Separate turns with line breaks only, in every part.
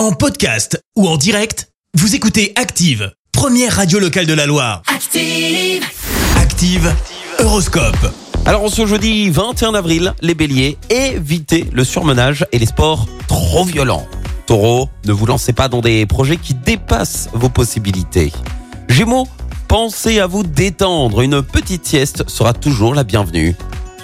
En podcast ou en direct, vous écoutez Active, première radio locale de la Loire.
Active.
Active, Horoscope.
Alors, en ce jeudi 21 avril, les béliers, évitez le surmenage et les sports trop violents. Taureau, ne vous lancez pas dans des projets qui dépassent vos possibilités. Gémeaux, pensez à vous détendre. Une petite sieste sera toujours la bienvenue.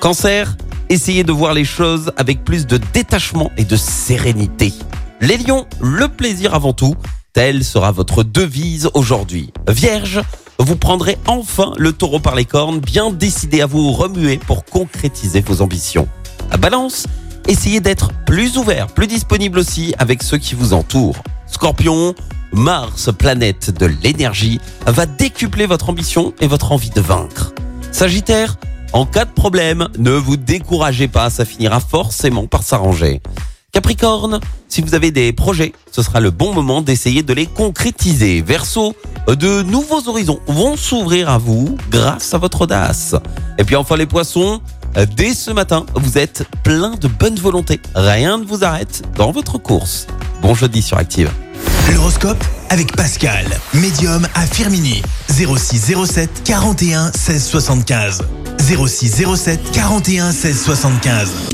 Cancer, essayez de voir les choses avec plus de détachement et de sérénité. Les lions, le plaisir avant tout. Telle sera votre devise aujourd'hui. Vierge, vous prendrez enfin le taureau par les cornes, bien décidé à vous remuer pour concrétiser vos ambitions. À balance, essayez d'être plus ouvert, plus disponible aussi avec ceux qui vous entourent. Scorpion, Mars, planète de l'énergie, va décupler votre ambition et votre envie de vaincre. Sagittaire, en cas de problème, ne vous découragez pas, ça finira forcément par s'arranger. Capricorne, si vous avez des projets, ce sera le bon moment d'essayer de les concrétiser. Verseau, de nouveaux horizons vont s'ouvrir à vous grâce à votre audace. Et puis enfin les poissons, dès ce matin, vous êtes plein de bonne volonté. Rien ne vous arrête dans votre course. Bon jeudi sur Active.
L'horoscope avec Pascal, médium à Firmini. 0607 41 16 75. 0607 41 16 75.